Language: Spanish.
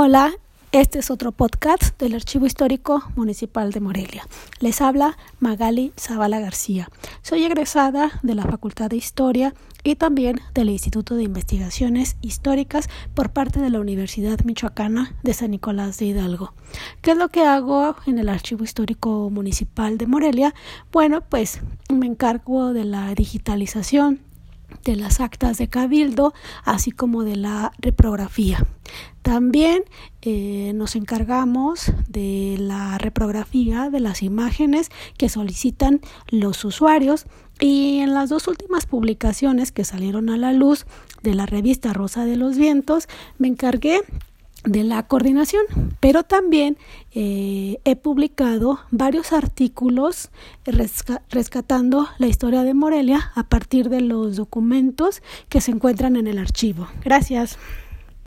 Hola, este es otro podcast del Archivo Histórico Municipal de Morelia. Les habla Magali Zavala García. Soy egresada de la Facultad de Historia y también del Instituto de Investigaciones Históricas por parte de la Universidad Michoacana de San Nicolás de Hidalgo. ¿Qué es lo que hago en el Archivo Histórico Municipal de Morelia? Bueno, pues me encargo de la digitalización de las actas de cabildo, así como de la reprografía. También eh, nos encargamos de la reprografía de las imágenes que solicitan los usuarios y en las dos últimas publicaciones que salieron a la luz de la revista Rosa de los Vientos me encargué de la coordinación, pero también eh, he publicado varios artículos rescatando la historia de Morelia a partir de los documentos que se encuentran en el archivo. Gracias.